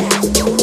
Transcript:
Yeah.